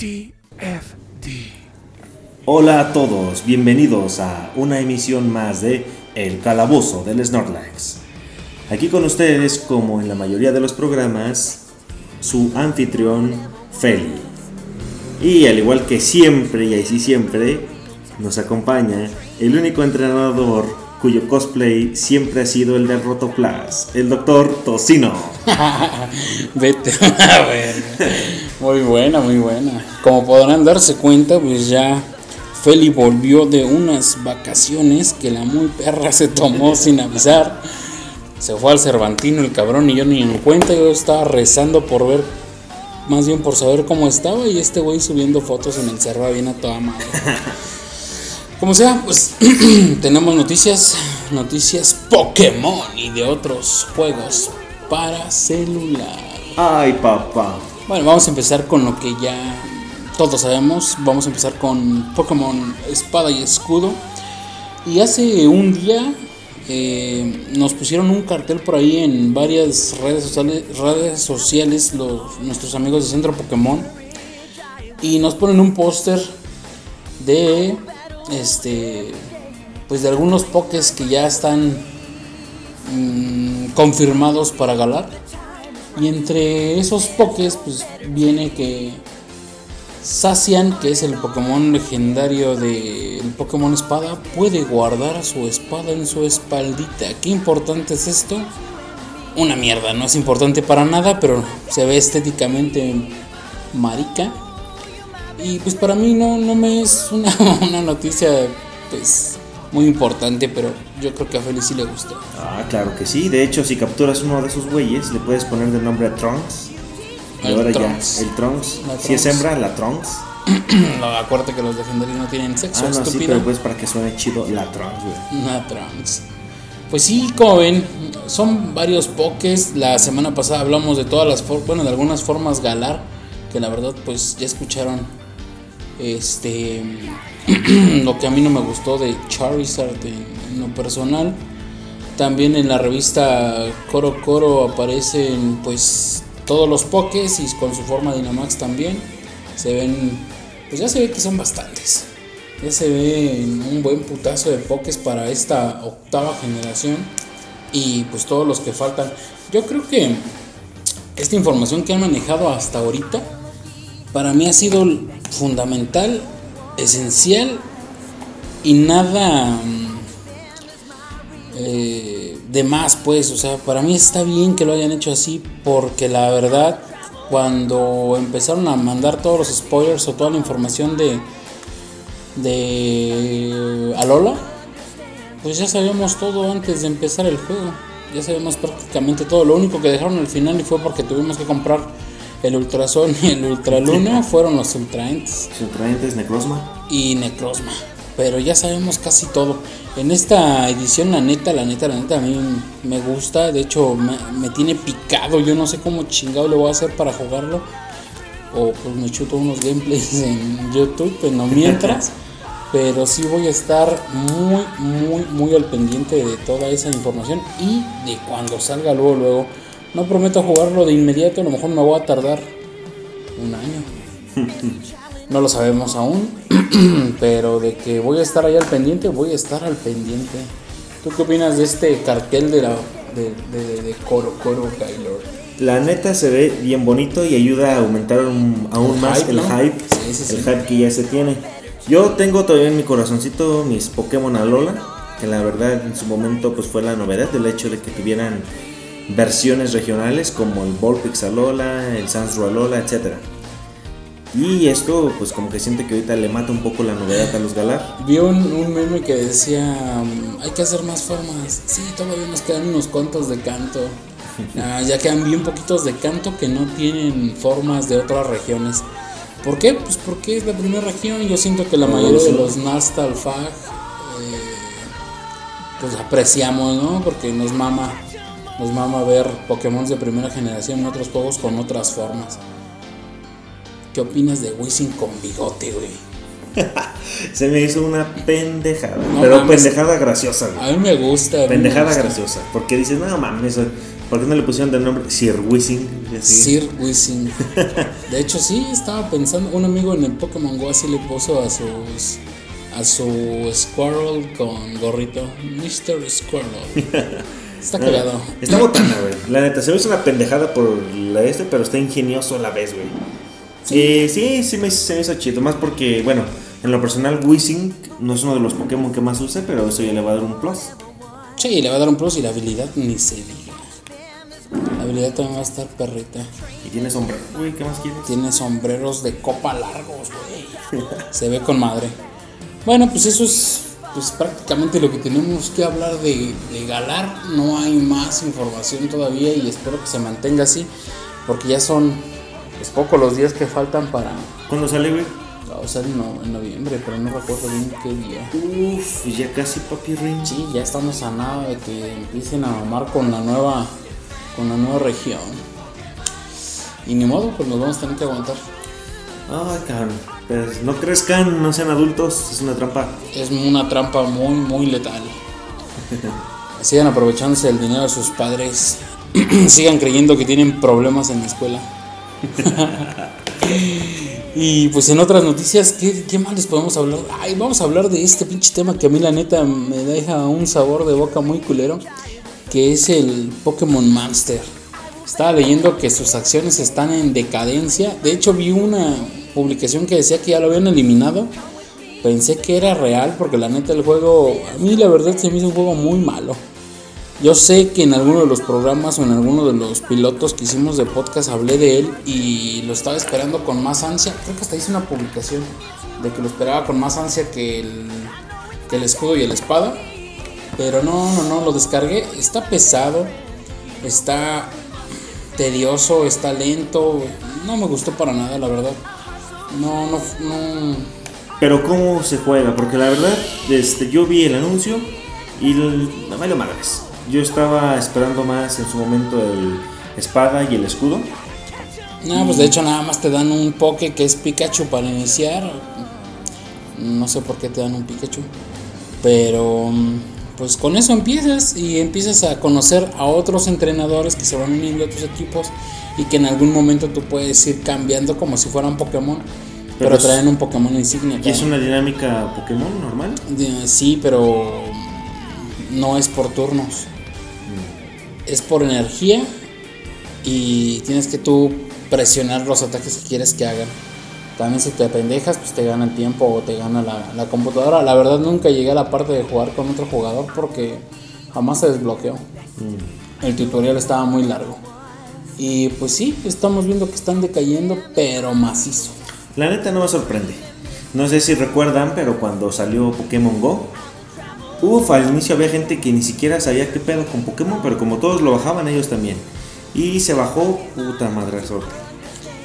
TFD. Hola a todos, bienvenidos a una emisión más de El Calabozo del Snorlax. Aquí con ustedes, como en la mayoría de los programas, su anfitrión Feli. Y al igual que siempre y así siempre, nos acompaña el único entrenador cuyo cosplay siempre ha sido el de Rotoplas, el doctor Tocino. Vete a ver. Muy buena, muy buena. Como podrán darse cuenta, pues ya Feli volvió de unas vacaciones que la muy perra se tomó sin avisar. Se fue al Cervantino el cabrón y yo ni en cuenta. Yo estaba rezando por ver, más bien por saber cómo estaba. Y este güey subiendo fotos en el cerro bien a toda madre. Como sea, pues tenemos noticias, noticias Pokémon y de otros juegos para celular. Ay, papá. Bueno, vamos a empezar con lo que ya todos sabemos. Vamos a empezar con Pokémon Espada y Escudo. Y hace un día eh, nos pusieron un cartel por ahí en varias redes sociales, redes sociales los, nuestros amigos de Centro Pokémon. Y nos ponen un póster de este pues de algunos pokés que ya están mm, confirmados para galar y entre esos pokés pues viene que Sacian que es el Pokémon legendario del Pokémon Espada puede guardar su espada en su espaldita. Qué importante es esto. Una mierda no es importante para nada pero se ve estéticamente marica. Y pues para mí no, no me es una, una noticia pues muy importante, pero yo creo que a Feli sí le gustó. Ah, claro que sí. De hecho, si capturas uno de esos güeyes, le puedes poner de nombre a Trunks. Y El ahora Trunks. ya, el Trunks. La Si es hembra, la Trunks. no, acuérdate que los legendarios no tienen sexo, Ah, no, sí, estúpido. pero pues para que suene chido, la Trunks, güey. Una Trunks. Pues sí, como ven, son varios pokés. La semana pasada hablamos de todas las formas, bueno, de algunas formas galar, que la verdad pues ya escucharon este lo que a mí no me gustó de Charizard en, lo personal. También en la revista Coro Coro aparecen pues todos los pokés y con su forma Dynamax también. Se ven, pues ya se ve que son bastantes. Ya se ve un buen putazo de pokés para esta octava generación. Y pues todos los que faltan. Yo creo que esta información que han manejado hasta ahorita para mí ha sido fundamental, esencial y nada mm, eh, de más, pues. O sea, para mí está bien que lo hayan hecho así porque la verdad, cuando empezaron a mandar todos los spoilers o toda la información de, de Alola, pues ya sabíamos todo antes de empezar el juego. Ya sabíamos prácticamente todo. Lo único que dejaron al final y fue porque tuvimos que comprar el Ultrason y el Ultraluna fueron los Ultraents Su traente es Necrozma. y Necrozma. Pero ya sabemos casi todo. En esta edición, la neta, la neta, la neta, a mí me gusta. De hecho, me, me tiene picado. Yo no sé cómo chingado le voy a hacer para jugarlo. O pues me chuto unos gameplays en YouTube, pero no mientras. Pero sí voy a estar muy, muy, muy al pendiente de toda esa información. Y de cuando salga luego, luego. No prometo jugarlo de inmediato. A lo mejor me voy a tardar un año. No lo sabemos aún, pero de que voy a estar ahí al pendiente, voy a estar al pendiente. ¿Tú qué opinas de este cartel de la de, de, de, Coro Coro Gaylord? La neta se ve bien bonito y ayuda a aumentar un- aún El más hype, el ¿no? hype. Sí, sí, el sí. hype que ya se tiene. Yo tengo todavía en mi corazoncito mis Pokémon Alola, que la verdad en su momento pues fue la novedad del hecho de que tuvieran versiones regionales como el Volpix Alola, el Sansro Alola, etcétera. Y esto pues como que siente que ahorita le mata un poco la novedad a los Galar. Vi un, un meme que decía, um, hay que hacer más formas. Sí, todavía nos quedan unos cuantos de canto. Ah, ya quedan bien poquitos de canto que no tienen formas de otras regiones. ¿Por qué? Pues porque es la primera región. Yo siento que la mayoría de los Nastalfag eh, pues apreciamos, ¿no? Porque nos mama, nos mama ver Pokémon de primera generación en otros juegos con otras formas. ¿Qué opinas de Wizzing con bigote, güey? Se me hizo una pendejada, No pero mames. pendejada graciosa. güey. A mí me gusta. a mí me Pendejada gusta. graciosa. Porque dices, no mames, ¿por qué no le pusieron de nombre Sir Wissing? Sir Wishing. De hecho, sí, estaba pensando. Un amigo en el Pokémon Go así le puso a sus. A su Squirrel con gorrito. Mr. Squirrel. Está cagado. Está botana, güey. La neta, se ve una pendejada por la este, pero está ingenioso a la vez, güey. Sí, eh, sí, sí me, se me hizo chido. Más porque, bueno, en lo personal, Wishing no es uno de los Pokémon que más use, pero eso ya le va a dar un plus. Sí, le va a dar un plus y la habilidad ni se diga. La habilidad también va a estar perrita. Y tiene sombrero, güey, ¿qué más quieres? Tiene sombreros de copa largos, güey. se ve con madre. Bueno, pues eso es pues prácticamente lo que tenemos que hablar de, de, Galar. No hay más información todavía y espero que se mantenga así, porque ya son es pues, poco los días que faltan para. ¿Cuándo sale, güey? No, sale en noviembre, pero no recuerdo bien qué día. Uf, ya casi papi Ring. Sí, ya estamos a nada de que empiecen a mamar con la nueva, con la nueva región. Y ni modo, pues nos vamos a tener que aguantar. Ay, cabrón. Pues no crezcan, no sean adultos, es una trampa. Es una trampa muy, muy letal. Sigan aprovechándose del dinero de sus padres. Sigan creyendo que tienen problemas en la escuela. y pues en otras noticias, ¿qué, ¿qué, más les podemos hablar? Ay, vamos a hablar de este pinche tema que a mí la neta me deja un sabor de boca muy culero, que es el Pokémon Monster. Estaba leyendo que sus acciones están en decadencia. De hecho, vi una publicación que decía que ya lo habían eliminado. Pensé que era real porque la neta el juego, a mí la verdad se me hizo un juego muy malo. Yo sé que en alguno de los programas o en alguno de los pilotos que hicimos de podcast hablé de él y lo estaba esperando con más ansia. Creo que hasta hice una publicación de que lo esperaba con más ansia que el, que el escudo y la espada. Pero no, no, no, lo descargué. Está pesado, está tedioso, está lento. No me gustó para nada, la verdad. No, no, no. Pero cómo se juega, porque la verdad, este, yo vi el anuncio y no me lo madres. Yo estaba esperando más en su momento el espada y el escudo. No, pues de hecho nada más te dan un poke que es Pikachu para iniciar. No sé por qué te dan un Pikachu. Pero pues con eso empiezas y empiezas a conocer a otros entrenadores que se van uniendo a tus equipos y que en algún momento tú puedes ir cambiando como si fueran Pokémon. Pero, traen un Pokémon insignia. ¿Y es una dinámica Pokémon normal? Sí, pero no es por turnos es por energía y tienes que tú presionar los ataques que quieres que hagan. También si te pendejas, pues te gana el tiempo o te gana la, computadora. La verdad nunca llegué a la parte de jugar con otro jugador porque jamás se desbloqueó. Mm. El tutorial estaba muy largo. Y pues sí, estamos viendo que están decayendo, pero macizo. La neta no me sorprende. No sé si recuerdan, pero cuando salió Pokémon Go, Uf, al inicio había gente que ni siquiera sabía qué pedo con Pokémon, pero como todos lo bajaban, ellos también. Y se bajó, puta madre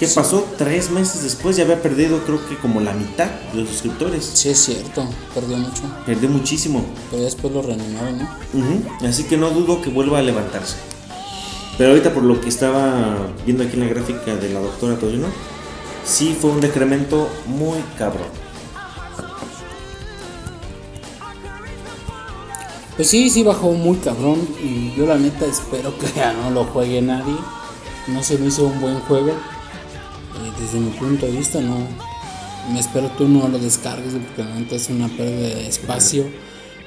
¿Qué pasó? Tres meses después ya había perdido creo que como la mitad de los suscriptores. Sí, es cierto, perdió mucho. Perdió muchísimo. Pero después lo reanimaron, ¿no? Así que no dudo que vuelva a levantarse. Pero ahorita por lo que estaba viendo aquí en la gráfica de la doctora Toyino, sí fue un decremento muy cabrón. Pues sí, sí bajó muy cabrón y yo la neta espero que ya no lo juegue nadie. No se me hizo un buen juego. Desde mi punto de vista no. Me espero tú no lo descargues porque neta es una pérdida de espacio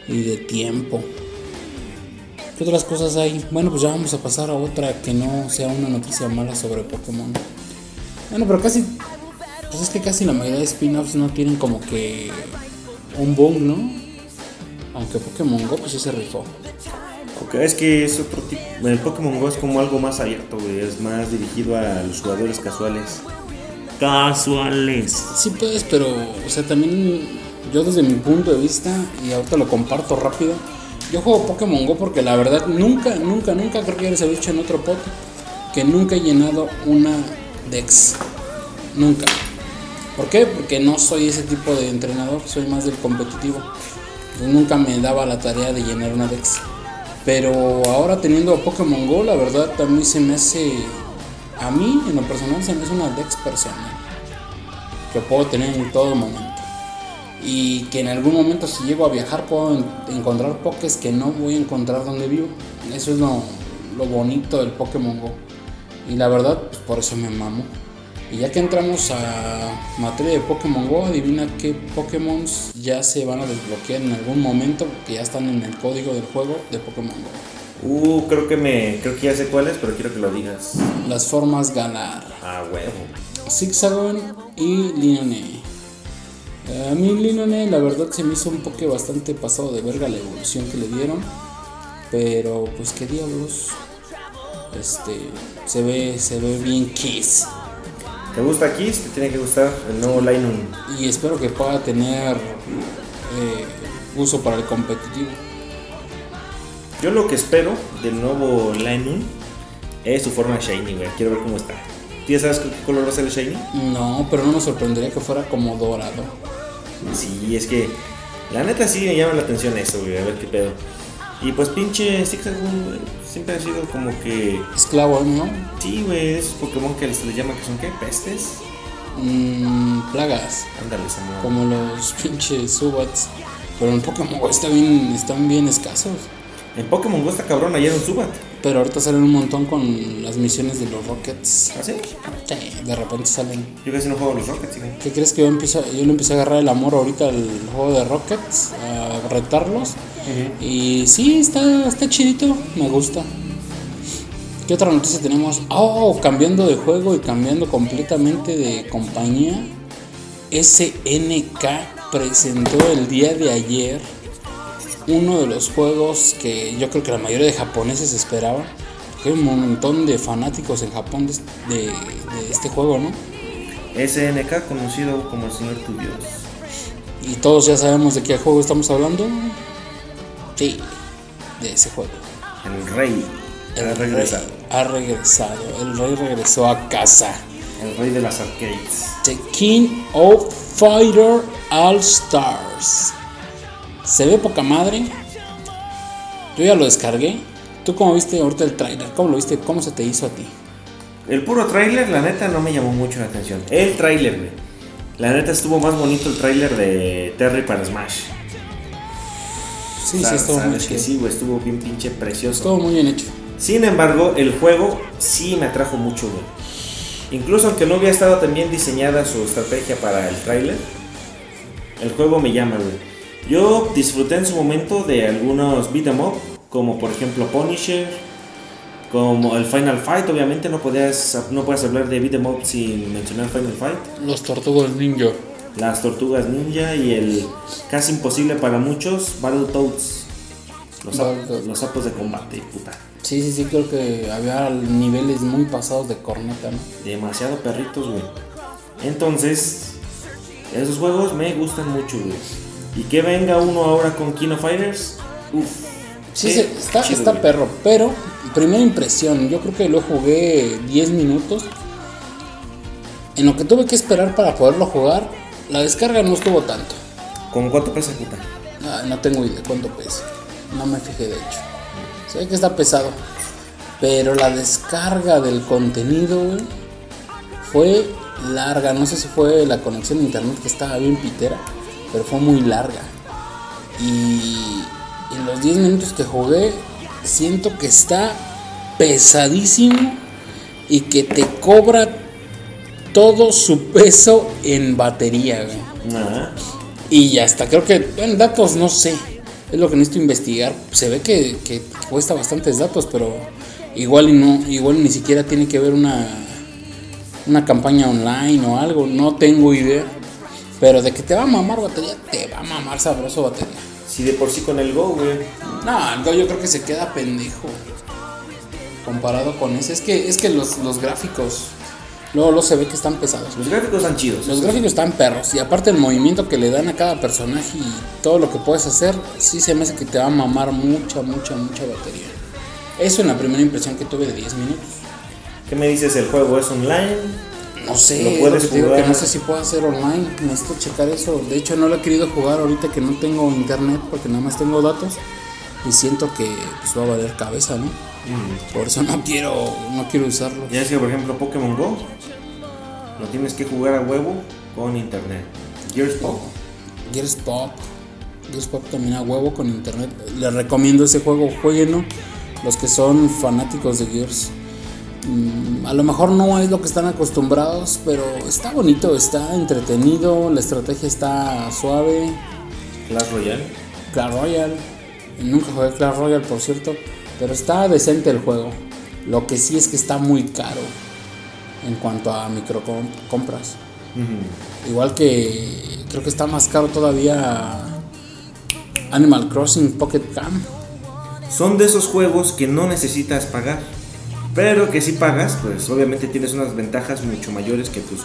y de tiempo. ¿Qué otras cosas hay? Bueno, pues ya vamos a pasar a otra que no sea una noticia mala sobre Pokémon. Bueno, pero casi. Pues es que casi la mayoría de spin-offs no tienen como que un boom, ¿no? Aunque Pokémon Go pues sí se rifó. Porque es que es otro tipo. El Pokémon Go es como algo más abierto, güey. Es más dirigido a los jugadores casuales. Casuales. Sí, pues, pero, o sea, también yo desde mi punto de vista, y ahorita lo comparto rápido, yo juego Pokémon Go porque la verdad nunca, nunca, nunca, creo que ya les he dicho en otro pot, que nunca he llenado una Dex. Nunca. ¿Por qué? Porque no soy ese tipo de entrenador, soy más del competitivo nunca me daba la tarea de llenar una Dex. Pero ahora teniendo Pokémon Go, la verdad también se me hace, a mí en lo personal se me una Dex personal. Que puedo tener en todo momento. Y que en algún momento si llego a viajar puedo encontrar Pokés que no voy a encontrar donde vivo. Eso es lo, lo bonito del Pokémon Go. Y la verdad, pues por eso me mamo. Y ya que entramos a materia de Pokémon Go, adivina qué Pokémon ya se van a desbloquear en algún momento, que ya están en el código del juego de Pokémon Go. Uh, creo que me. Creo que ya sé cuáles, pero quiero que lo digas. Las formas ganar. Ah, huevo. Zigzagon y Linone. Eh, A mí Linone la verdad se me hizo un poco bastante pasado de verga la evolución que le dieron. Pero pues qué diablos. Este se ve, se ve bien Kiss. ¿Te gusta Kiss? Te tiene que gustar el nuevo Linun. Y espero que pueda tener eh, uso para el competitivo. Yo lo que espero del nuevo Linun es su forma shiny, güey. Quiero ver cómo está. ¿Tú ya sabes qué color va a ser el shiny? No, pero no me sorprendería que fuera como dorado. Sí, es que la neta sí me llama la atención eso, güey. A ver qué pedo. Y pues pinche Zigzagoon, güey, siempre ha sido como que... Esclavo, ¿no? Sí, güey, esos Pokémon que se les llama que son qué, pestes. Mm, plagas. Ándale, Samuel. como los pinches Subats. Pero en Pokémon Go está bien, están bien escasos. En Pokémon Go está cabrón, ayer un Subat. Pero ahorita salen un montón con las misiones de los Rockets. ¿Ah, sí? Sí, de repente salen. Yo casi no juego a los Rockets, güey. ¿Qué crees que yo, empiezo, yo le empecé a agarrar el amor ahorita al juego de Rockets? A retarlos. Y sí, está, está chidito, me gusta. ¿Qué otra noticia tenemos? Oh, cambiando de juego y cambiando completamente de compañía. SNK presentó el día de ayer uno de los juegos que yo creo que la mayoría de japoneses esperaban. Porque hay un montón de fanáticos en Japón de, de- de este juego, ¿no? SNK, conocido como el Señor Tu Dios. Y todos ya sabemos de qué juego estamos hablando. Sí, de ese juego. El Rey. El ha regresado. rey ha regresado. El rey regresó a casa. El Rey de las Arcades. The King of Fighter All Stars. Se ve poca madre. Yo ya lo descargué. ¿Tú cómo viste ahorita el trailer? ¿Cómo lo viste? ¿Cómo se te hizo a ti? El puro tráiler, la neta, no me llamó mucho la atención. El tráiler, güey. La neta estuvo más bonito el tráiler de Terry para Smash. Sí, sí, estuvo muy chido. sí, güey, estuvo bien pinche precioso. Estuvo muy bien hecho. Sin embargo, el juego sí me atrajo mucho, güey. Incluso aunque no hubiera estado tan bien diseñada su estrategia para el tráiler, el juego me llama, güey. Yo disfruté en su momento de algunos beat 'em up, como por ejemplo Punisher, como el Final Fight, obviamente no podías no puedes hablar de beat 'em up sin mencionar Final Fight. Los tortugas ninja. Las tortugas ninja y el casi imposible para muchos Battletoads. Los, los sapos de combate, puta. Sí, sí, sí, creo que había niveles muy pasados de corneta, ¿no? Demasiado perritos, güey. Entonces, esos juegos me gustan mucho, güey. Y que venga uno ahora con Kino Fighters, uff. Sí, se- está, está perro, pero primera impresión, yo creo que lo jugué 10 minutos. En lo que tuve que esperar para poderlo jugar, la descarga no estuvo tanto. ¿Con cuánto pesa, puta? Ah, no tengo idea cuánto pesa. No me fijé de hecho. Sé que está pesado. Pero la descarga del contenido, güey, fue larga. No sé si fue la conexión a internet que estaba bien pitera, pero fue muy larga. Y en los 10 minutos que jugué, siento que está pesadísimo y que te cobra todo su peso en batería, güey. Nada. Y ya está, creo que en datos no sé. Es lo que necesito investigar. Se ve que, que cuesta bastantes datos, pero igual y no, igual ni siquiera tiene que ver una, una campaña online o algo. No tengo idea. Pero de que te va a mamar batería, te va a mamar sabroso batería. Si de por sí con el Go, güey. No, el Go yo creo que se queda pendejo. Comparado con ese. Es que, es que los, los gráficos. Luego, luego se ve que están pesados. Los gráficos están chidos. Los gráficos están perros y aparte el movimiento que le dan a cada personaje y todo lo que puedes hacer, sí se me hace que te va a mamar mucha, mucha, mucha batería. Eso en la primera impresión que tuve de 10 minutos. ¿Qué me dices? ¿El juego es online? No sé, Lo es puedes digo jugar. que no sé si puedo hacer online, necesito checar eso. De hecho no lo he querido jugar ahorita que no tengo internet porque nada más tengo datos y siento que pues, va a valer cabeza, ¿no? Por eso no quiero, no quiero usarlo. Ya es que, por ejemplo, Pokémon Go, lo tienes que jugar a huevo con internet. Gears Pop. Gears Pop. Gears Pop también a huevo con internet. Les recomiendo ese juego, jueguenlo. Los que son fanáticos de Gears. Mm, a lo mejor no es lo que están acostumbrados, pero está bonito, está entretenido, la estrategia está suave. Clash Royale. Clash Royale. Nunca jugué Clash Royale, por cierto, pero está decente el juego. Lo que sí es que está muy caro en cuanto a micro compras. Igual que creo que está más caro todavía Animal Crossing Pocket Cam. Son de esos juegos que no necesitas pagar. Pero que si pagas, pues obviamente tienes unas ventajas mucho mayores que tus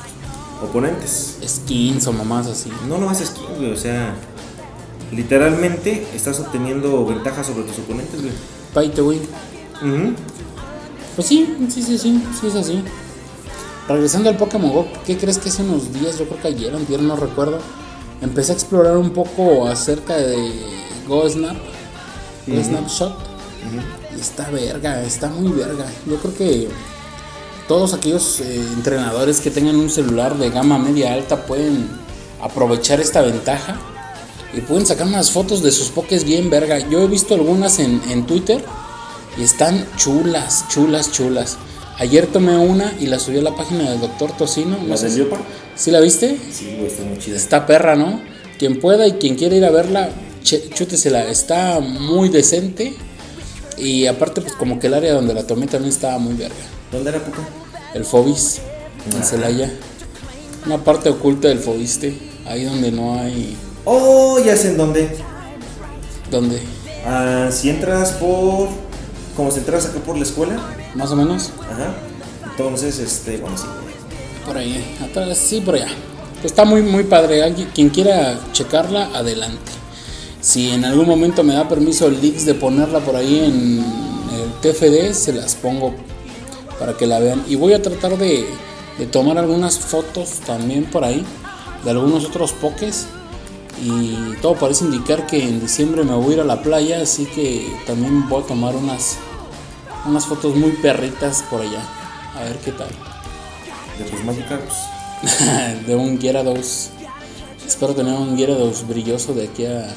oponentes. Skins o mamás así. No, no skins, güey. O sea, literalmente estás obteniendo ventajas sobre tus oponentes, güey. Pay to win. Pues sí, sí, sí, sí, sí es así. Regresando al Pokémon Go, ¿qué crees que hace unos días, yo creo que ayer, antier, no recuerdo, empecé a explorar un poco acerca de Go Snap, Go Snapshot. Y está verga, está muy verga. Yo creo que todos aquellos eh, entrenadores que tengan un celular de gama media alta pueden aprovechar esta ventaja y pueden sacar unas fotos de sus pokés bien verga. Yo he visto algunas en, en Twitter y están chulas, chulas, chulas. Ayer tomé una y la subí a la página del doctor Tocino. ¿La del Leopard? ¿Sí la viste? Sí, güey, está muy chida. Está perra, ¿no? Quien pueda y quien quiera ir a verla, chútesela. Está muy decente. Y aparte, pues como que el área donde la tomé también estaba muy verga. ¿Dónde era, Puto? El Fobis, en Celaya. Una parte oculta del Fobiste. Ahí donde no hay. Oh, ya sé en dónde. ¿Dónde? Ah, si entras por. Como si entras acá por la escuela. Más o menos. Ajá. Entonces, este, bueno, sí. Por ahí, atrás, sí, por allá. Está muy, muy padre. Alguien, quien quiera checarla, adelante. Si en algún momento me da permiso el Leaks de ponerla por ahí en el TFD, se las pongo para que la vean. Y voy a tratar de, de tomar algunas fotos también por ahí de algunos otros pokés. Y todo parece indicar que en diciembre me voy a ir a la playa, así que también voy a tomar unas unas fotos muy perritas por allá. A ver qué tal. De tus Magikarps. de un Gyarados. Espero tener un Gyarados brilloso de aquí a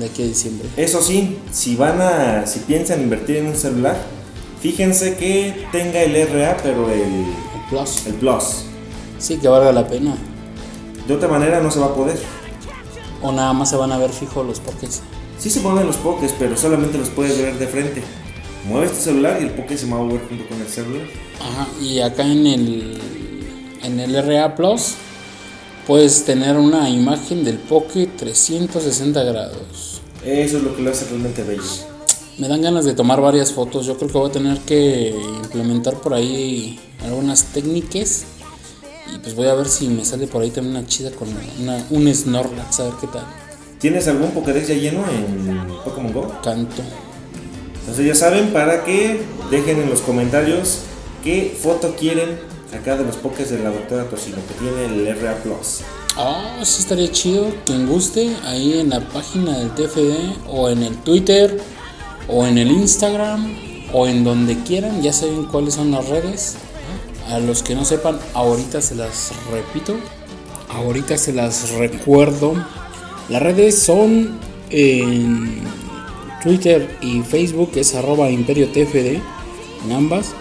de aquí a diciembre. Eso sí, si van a si piensan invertir en un celular, fíjense que tenga el RA, pero el, el Plus. El Plus. Sí, que valga la pena. De otra manera no se va a poder. O nada más se van a ver fijo los pokés. Sí se mueven los pokés, pero solamente los puedes ver de frente mueves tu celular y el Poké se va a mover junto con el celular. Ajá, y acá en el, en el RA Plus puedes tener una imagen del Poké 360 grados. Eso es lo que lo hace realmente bello. Me dan ganas de tomar varias fotos. Yo creo que voy a tener que implementar por ahí algunas técnicas. Y pues voy a ver si me sale por ahí también una chida con una, un Snorlax, a ver qué tal. ¿Tienes algún Pokédex ya lleno en Pokémon Go? Canto. Entonces ya saben para que dejen en los comentarios qué foto quieren acá de los pokés de la doctora Tocino que tiene el RA Plus. Ah, sí estaría chido. Quien guste, ahí en la página del TFD o en el Twitter o en el Instagram o en donde quieran, ya saben cuáles son las redes. A los que no sepan, ahorita se las repito. Ahorita se las recuerdo. Las redes son en Twitter y Facebook es arroba imperio TFD en ambas.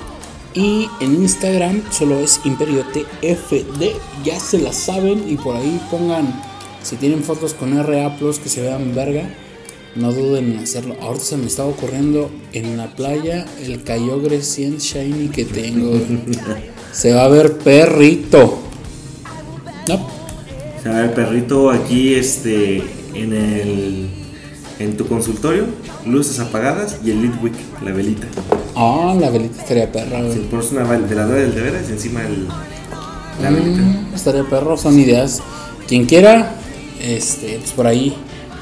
Y en Instagram solo es imperio TFD. Ya se la saben y por ahí pongan si tienen fotos con RA Plus que se vean verga. No duden en hacerlo. Ahorita se me estaba ocurriendo en la playa el Kyogre 100 Shiny que tengo. se va a ver perrito. No. Se va a ver perrito aquí este en el en tu consultorio, luces apagadas y el lead wick, la velita. Ah, la velita estaría perra, güey. Sí, pones una veladora del deberes y encima el, la velita. Mm, estaría perro, son ideas. Quien quiera, este, pues por ahí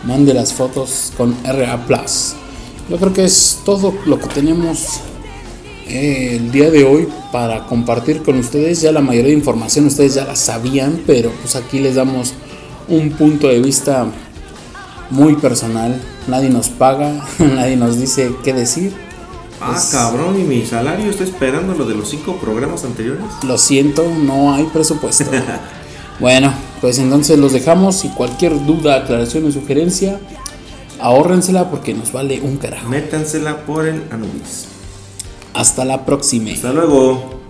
mande las fotos con RA Plus. Yo creo que es todo lo que tenemos eh, el día de hoy para compartir con ustedes. Ya la mayoría de información ustedes ya la sabían, pero pues aquí les damos un punto de vista muy personal. Nadie nos paga, nadie nos dice qué decir. Ah, cabrón, ¿y mi salario está esperando lo de los cinco programas anteriores? Lo siento, no hay presupuesto. bueno, pues entonces los dejamos y cualquier duda, aclaración o sugerencia, ahórrensela porque nos vale un carajo. Métansela por el Anubis. Hasta la próxima. Hasta luego.